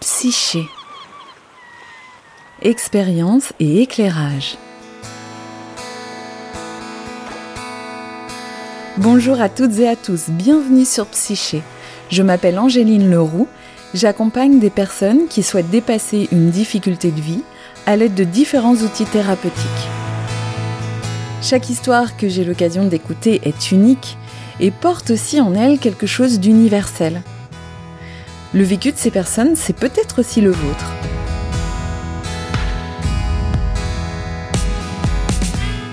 Psyché. Expérience et éclairage. Bonjour à toutes et à tous, bienvenue sur Psyché. Je m'appelle Angéline Leroux, j'accompagne des personnes qui souhaitent dépasser une difficulté de vie à l'aide de différents outils thérapeutiques. Chaque histoire que j'ai l'occasion d'écouter est unique et porte aussi en elle quelque chose d'universel. Le vécu de ces personnes, c'est peut-être aussi le vôtre.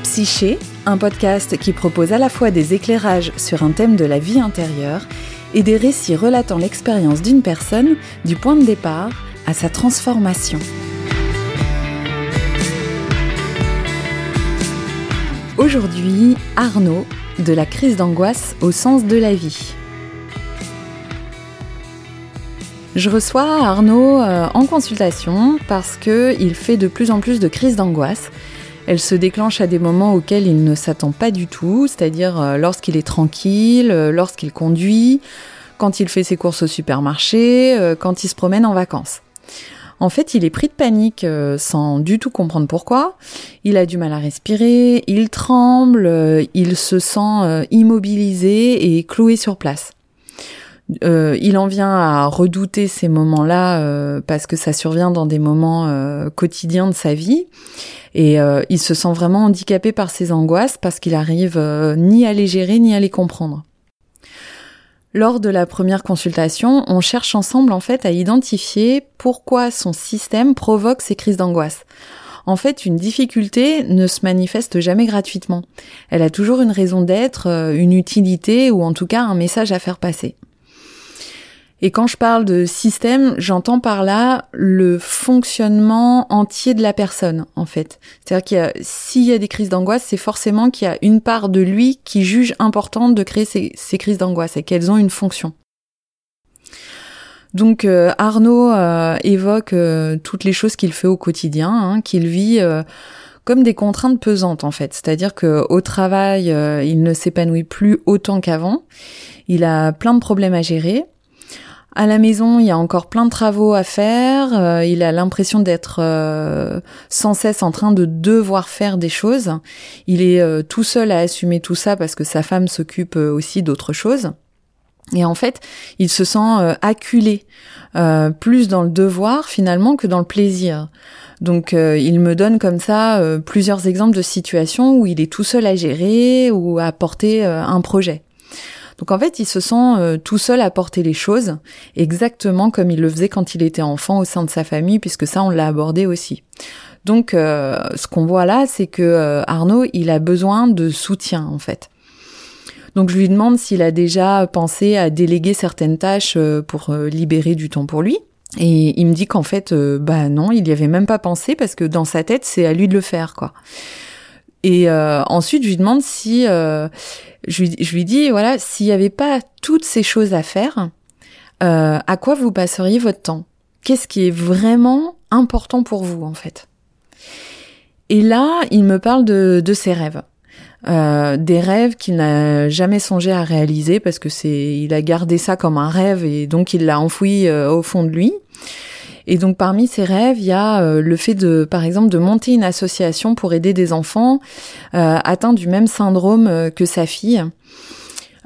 Psyché, un podcast qui propose à la fois des éclairages sur un thème de la vie intérieure et des récits relatant l'expérience d'une personne du point de départ à sa transformation. Aujourd'hui, Arnaud, de la crise d'angoisse au sens de la vie. Je reçois Arnaud euh, en consultation parce qu'il fait de plus en plus de crises d'angoisse. Elle se déclenche à des moments auxquels il ne s'attend pas du tout, c'est-à-dire euh, lorsqu'il est tranquille, euh, lorsqu'il conduit, quand il fait ses courses au supermarché, quand il se promène en vacances. En fait, il est pris de panique sans du tout comprendre pourquoi. Il a du mal à respirer, il tremble, il se sent immobilisé et cloué sur place. Euh, il en vient à redouter ces moments-là euh, parce que ça survient dans des moments euh, quotidiens de sa vie. Et il se sent vraiment handicapé par ces angoisses parce qu'il arrive ni à les gérer ni à les comprendre. Lors de la première consultation, on cherche ensemble en fait à identifier pourquoi son système provoque ces crises d'angoisse. En fait, une difficulté ne se manifeste jamais gratuitement. Elle a toujours une raison d'être, une utilité ou en tout cas un message à faire passer. Et quand je parle de système, j'entends par là le fonctionnement entier de la personne, en fait. C'est-à-dire qu'il y a, s'il y a des crises d'angoisse, c'est forcément qu'il y a une part de lui qui juge importante de créer ces, crises d'angoisse et qu'elles ont une fonction. Donc euh, Arnaud euh, évoque euh, toutes les choses qu'il fait au quotidien, hein, qu'il vit comme des contraintes pesantes en fait. C'est-à-dire que au travail, il ne s'épanouit plus autant qu'avant. Il a plein de problèmes à gérer. À la maison, il y a encore plein de travaux à faire. Euh, il a l'impression d'être euh, sans cesse en train de devoir faire des choses. Il est euh, tout seul à assumer tout ça parce que sa femme s'occupe aussi d'autres choses. Et en fait, il se sent acculé, plus dans le devoir finalement que dans le plaisir. Donc il me donne comme ça plusieurs exemples de situations où il est tout seul à gérer ou à porter un projet. Donc en fait, il se sent euh, tout seul à porter les choses, exactement comme il le faisait quand il était enfant au sein de sa famille, puisque ça, on l'a abordé aussi. Donc euh, ce qu'on voit là, c'est que euh, Arnaud, il a besoin de soutien en fait. Donc je lui demande s'il a déjà pensé à déléguer certaines tâches pour libérer du temps pour lui. Et il me dit qu'en fait, bah non, il y avait même pas pensé parce que dans sa tête, c'est à lui de le faire, quoi. Et ensuite, je lui demande si je lui, je lui dis, voilà, s'il n'y avait pas toutes ces choses à faire, euh, à quoi vous passeriez votre temps? Qu'est-ce qui est vraiment important pour vous, en fait? Et là, il me parle de, de ses rêves. Euh, des rêves qu'il n'a jamais songé à réaliser parce que c'est il a gardé ça comme un rêve et donc il l'a enfoui euh, au fond de lui. Et donc parmi ces rêves, il y a euh, le fait de, par exemple, de monter une association pour aider des enfants euh, atteints du même syndrome euh, que sa fille.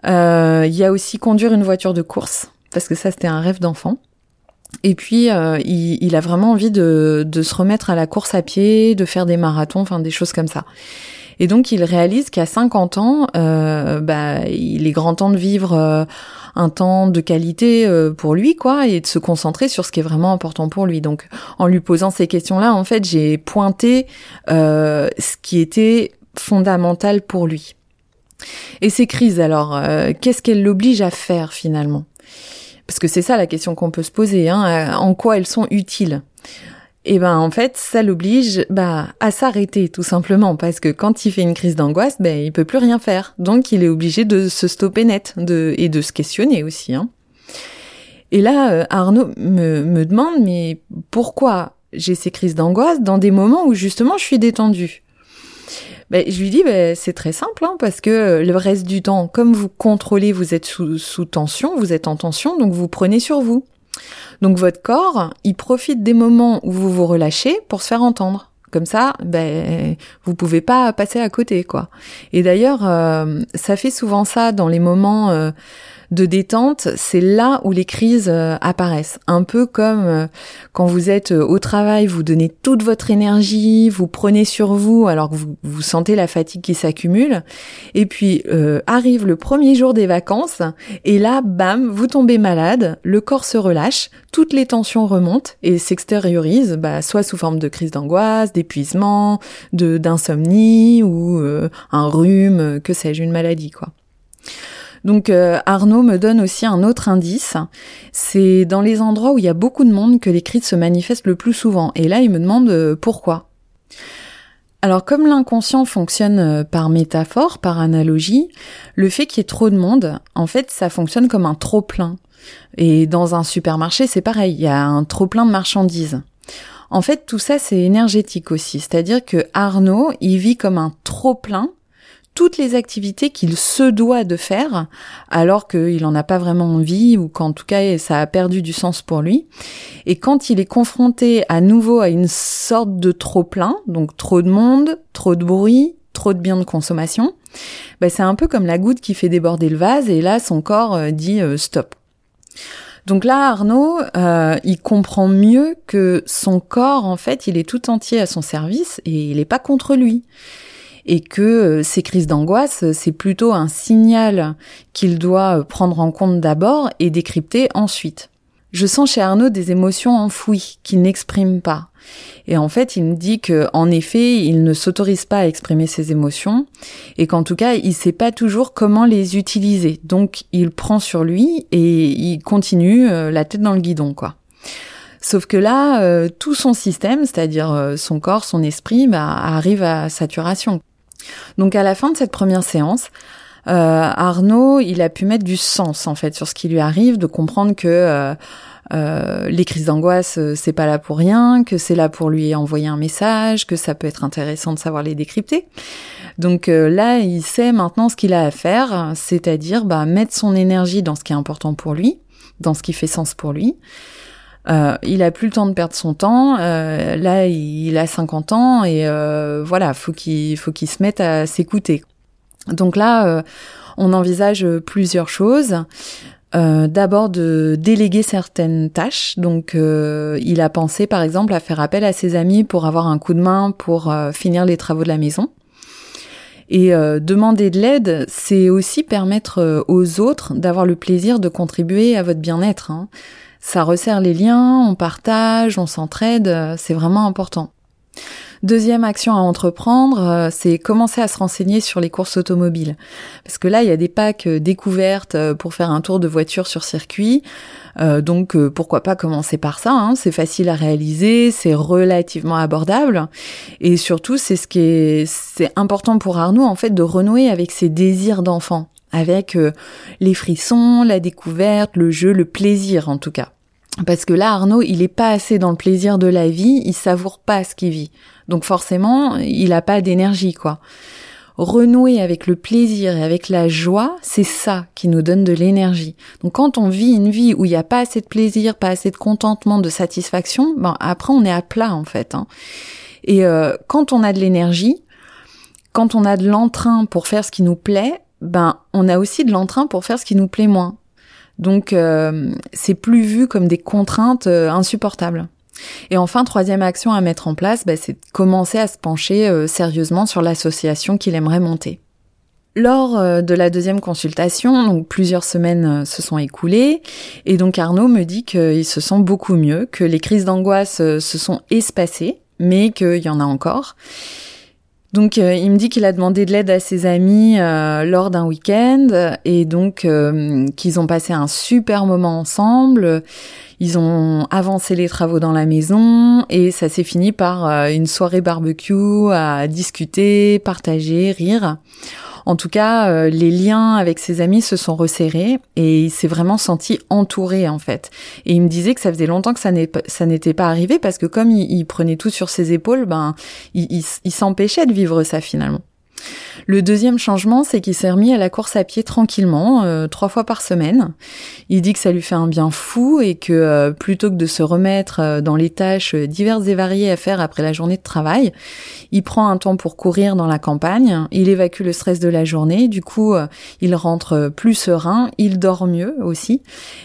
il y a aussi conduire une voiture de course, parce que ça c'était un rêve d'enfant. Et puis, il, a vraiment envie de, de, se remettre à la course à pied, de faire des marathons, enfin des choses comme ça. Et donc, il réalise qu'à 50 ans, bah, il est grand temps de vivre un temps de qualité euh, pour lui, quoi, et de se concentrer sur ce qui est vraiment important pour lui. Donc, en lui posant ces questions-là, en fait, j'ai pointé euh, ce qui était fondamental pour lui. Et ces crises, alors, euh, qu'est-ce qu'elles l'obligent à faire finalement? Parce que c'est ça la question qu'on peut se poser. Hein, en quoi elles sont utiles? Et ben en fait, ça l'oblige bah à s'arrêter tout simplement parce que quand il fait une crise d'angoisse, ben il peut plus rien faire. Donc il est obligé de se stopper net de et de se questionner aussi hein. Et là euh, Arnaud me, me demande mais pourquoi j'ai ces crises d'angoisse dans des moments où justement je suis détendue? Ben, je lui dis, ben, c'est très simple, hein, parce que le reste du temps, comme vous contrôlez, vous êtes sous, sous tension, vous êtes en tension, donc vous prenez sur vous. Donc votre corps, il profite des moments où vous vous relâchez pour se faire entendre. Comme ça, ben, vous pouvez pas passer à côté, quoi. Et d'ailleurs, euh, ça fait souvent ça dans les moments euh, de détente, c'est là où les crises euh, apparaissent. Un peu comme euh, quand vous êtes euh, au travail, vous donnez toute votre énergie, vous prenez sur vous alors que vous, vous sentez la fatigue qui s'accumule. Et puis arrive le premier jour des vacances et là, bam, vous tombez malade, le corps se relâche, toutes les tensions remontent et s'extériorisent, bah, soit sous forme de crise d'angoisse, d'épuisement, de d'insomnie ou un rhume, que sais-je, une maladie quoi. Donc euh, Arnaud me donne aussi un autre indice, c'est dans les endroits où il y a beaucoup de monde que les crises se manifestent le plus souvent. Et là, il me demande euh, pourquoi. Alors comme l'inconscient fonctionne euh, par métaphore, par analogie, le fait qu'il y ait trop de monde, en fait, ça fonctionne comme un trop plein. Et dans un supermarché, c'est pareil, il y a un trop plein de marchandises. En fait, tout ça, c'est énergétique aussi. C'est-à-dire que Arnaud, il vit comme un trop plein toutes les activités qu'il se doit de faire, alors qu'il n'en a pas vraiment envie, ou qu'en tout cas ça a perdu du sens pour lui. Et quand il est confronté à nouveau à une sorte de trop plein, donc trop de monde, trop de bruit, trop de biens de consommation, bah c'est un peu comme la goutte qui fait déborder le vase, et là son corps euh, dit euh, stop. Donc là, Arnaud, euh, il comprend mieux que son corps, en fait, il est tout entier à son service et il n'est pas contre lui et que euh, ces crises d'angoisse, c'est plutôt un signal qu'il doit euh, prendre en compte d'abord et décrypter ensuite. Je sens chez Arnaud des émotions enfouies qu'il n'exprime pas. Et en fait, il me dit que, en effet, il ne s'autorise pas à exprimer ses émotions et qu'en tout cas, il sait pas toujours comment les utiliser. Donc, il prend sur lui et il continue euh, la tête dans le guidon, quoi. Sauf que là, tout son système, c'est-à-dire son corps, son esprit, bah, arrive à saturation. Donc à la fin de cette première séance, euh, Arnaud, il a pu mettre du sens en fait sur ce qui lui arrive, de comprendre que euh, euh, les crises d'angoisse, c'est pas là pour rien, que c'est là pour lui envoyer un message, que ça peut être intéressant de savoir les décrypter. Donc là, il sait maintenant ce qu'il a à faire, c'est-à-dire bah, mettre son énergie dans ce qui est important pour lui, dans ce qui fait sens pour lui, euh, il a plus le temps de perdre son temps. Euh, là, il a 50 ans et euh, voilà, faut qu'il faut qu'il se mette à s'écouter. Donc là, on envisage plusieurs choses. D'abord de déléguer certaines tâches. Donc, il a pensé, par exemple, à faire appel à ses amis pour avoir un coup de main pour finir les travaux de la maison. Et demander de l'aide, c'est aussi permettre aux autres d'avoir le plaisir de contribuer à votre bien-être. Hein ça resserre les liens, on partage, on s'entraide, euh, c'est vraiment important. Deuxième action à entreprendre, euh, c'est commencer à se renseigner sur les courses automobiles. Parce que là, il y a des packs euh, découvertes pour faire un tour de voiture sur circuit. donc pourquoi pas commencer par ça hein. C'est facile à réaliser, c'est relativement abordable. Et surtout, c'est ce qui est, c'est important pour Arnaud en fait de renouer avec ses désirs d'enfant avec euh, les frissons, la découverte, le jeu, le plaisir en tout cas. Parce que là, Arnaud, il est pas assez dans le plaisir de la vie, il savoure pas ce qu'il vit. Donc forcément, il a pas d'énergie, quoi. Renouer avec le plaisir et avec la joie, c'est ça qui nous donne de l'énergie. Donc quand on vit une vie où il n'y a pas assez de plaisir, pas assez de contentement, de satisfaction, ben après on est à plat en fait. Hein. Et euh, quand on a de l'énergie, quand on a de l'entrain pour faire ce qui nous plaît, ben on a aussi de l'entrain pour faire ce qui nous plaît moins. Donc euh, c'est plus vu comme des contraintes euh, insupportables. Et enfin, troisième action à mettre en place, ben, c'est de commencer à se pencher euh, sérieusement sur l'association qu'il aimerait monter. Lors de la deuxième consultation, donc plusieurs semaines se sont écoulées, et donc Arnaud me dit qu'il se sent beaucoup mieux, que les crises d'angoisse se sont espacées, mais qu'il y en a encore, donc euh, il me dit qu'il a demandé de l'aide à ses amis euh, lors d'un week-end et donc euh, qu'ils ont passé un super moment ensemble. Ils ont avancé les travaux dans la maison et ça s'est fini par une soirée barbecue à discuter, partager, rire. En tout cas, euh, les liens avec ses amis se sont resserrés et il s'est vraiment senti entouré en fait. Et il me disait que ça faisait longtemps que ça n'était pas arrivé parce que comme il, prenait tout sur ses épaules, ben il, il s'empêchait de vivre ça finalement. Le deuxième changement, c'est qu'il s'est remis à la course à pied tranquillement, euh, trois fois par semaine. Il dit que ça lui fait un bien fou et que euh, plutôt que de se remettre euh, dans les tâches diverses et variées à faire après la journée de travail, il prend un temps pour courir dans la campagne, il évacue le stress de la journée, du coup il rentre plus serein, il dort mieux aussi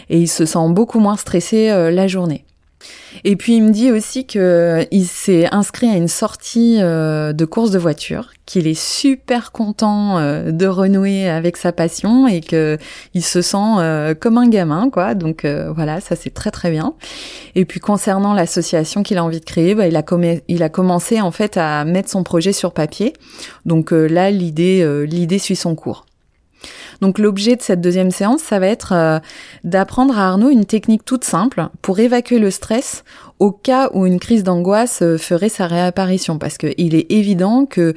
et il se sent beaucoup moins stressé la journée. Et puis il me dit aussi que il s'est inscrit à une sortie euh, de course de voiture, qu'il est super content euh, de renouer avec sa passion et que il se sent euh, comme un gamin quoi. Donc voilà, ça c'est très très bien. Et puis concernant l'association qu'il a envie de créer, bah, il a il a commencé en fait à mettre son projet sur papier. Donc là l'idée l'idée suit son cours. Donc l'objet de cette deuxième séance, ça va être euh, d'apprendre à Arnaud une technique toute simple pour évacuer le stress au cas où une crise d'angoisse euh, ferait sa réapparition. Parce qu'il est évident que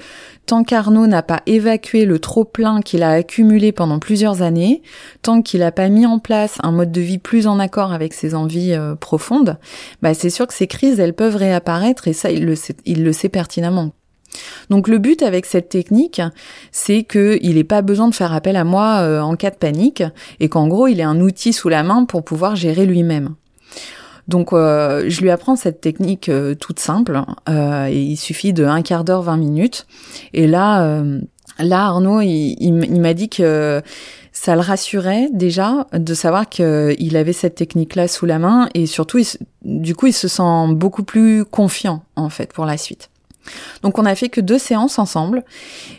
tant qu'Arnaud n'a pas évacué le trop-plein qu'il a accumulé pendant plusieurs années, tant qu'il n'a pas mis en place un mode de vie plus en accord avec ses envies euh, profondes, bah c'est sûr que ces crises, elles peuvent réapparaître et ça, il le il le sait pertinemment. Donc le but avec cette technique, c'est qu'il n'ait pas besoin de faire appel à moi euh, en cas de panique et qu'en gros il ait un outil sous la main pour pouvoir gérer lui-même. Donc euh, je lui apprends cette technique euh, toute simple et il suffit de un quart d'heure, 20 minutes. Et là, là Arnaud, il, m'a dit que ça le rassurait déjà de savoir qu'il avait cette technique-là sous la main et surtout, du coup, il se sent beaucoup plus confiant en fait pour la suite. Donc on a fait que deux séances ensemble,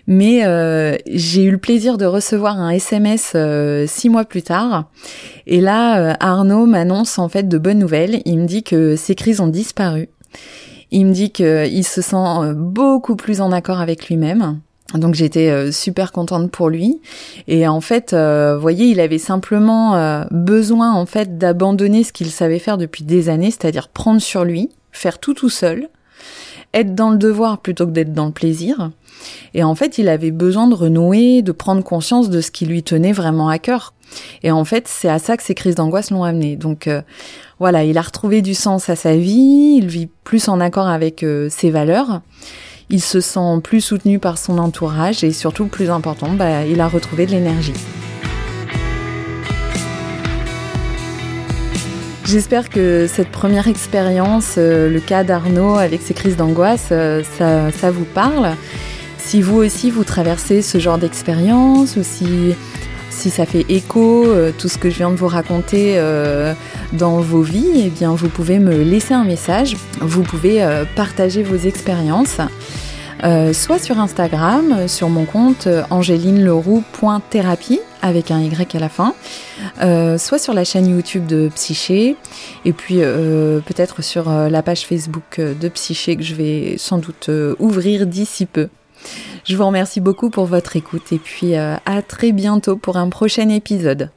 mais euh, j'ai eu le plaisir de recevoir un SMS euh, six mois plus tard. Et là, euh, Arnaud m'annonce en fait de bonnes nouvelles. Il me dit que ses crises ont disparu. Il me dit qu'il se sent beaucoup plus en accord avec lui-même. Donc j'étais super contente pour lui et en fait, vous voyez, il avait simplement besoin en fait d'abandonner ce qu'il savait faire depuis des années, c'est-à-dire prendre sur lui, faire tout tout seul, être dans le devoir plutôt que d'être dans le plaisir. Et en fait, il avait besoin de renouer, de prendre conscience de ce qui lui tenait vraiment à cœur. Et en fait, c'est à ça que ces crises d'angoisse l'ont amené. Donc euh, voilà, il a retrouvé du sens à sa vie, il vit plus en accord avec euh, ses valeurs, il se sent plus soutenu par son entourage et surtout, plus important, bah, il a retrouvé de l'énergie. J'espère que cette première expérience, euh, le cas d'Arnaud avec ses crises d'angoisse, euh, ça, vous parle. Si vous aussi vous traversez ce genre d'expérience ou si, ça fait écho, euh, tout ce que je viens de vous raconter dans vos vies, eh bien vous pouvez me laisser un message, vous pouvez partager vos expériences. Euh, soit sur Instagram, sur mon compte euh, angélineleroux.thérapie avec un Y à la fin, euh, soit sur la chaîne YouTube de Psyché, et puis peut-être sur la page Facebook de Psyché que je vais sans doute ouvrir d'ici peu. Je vous remercie beaucoup pour votre écoute et puis à très bientôt pour un prochain épisode.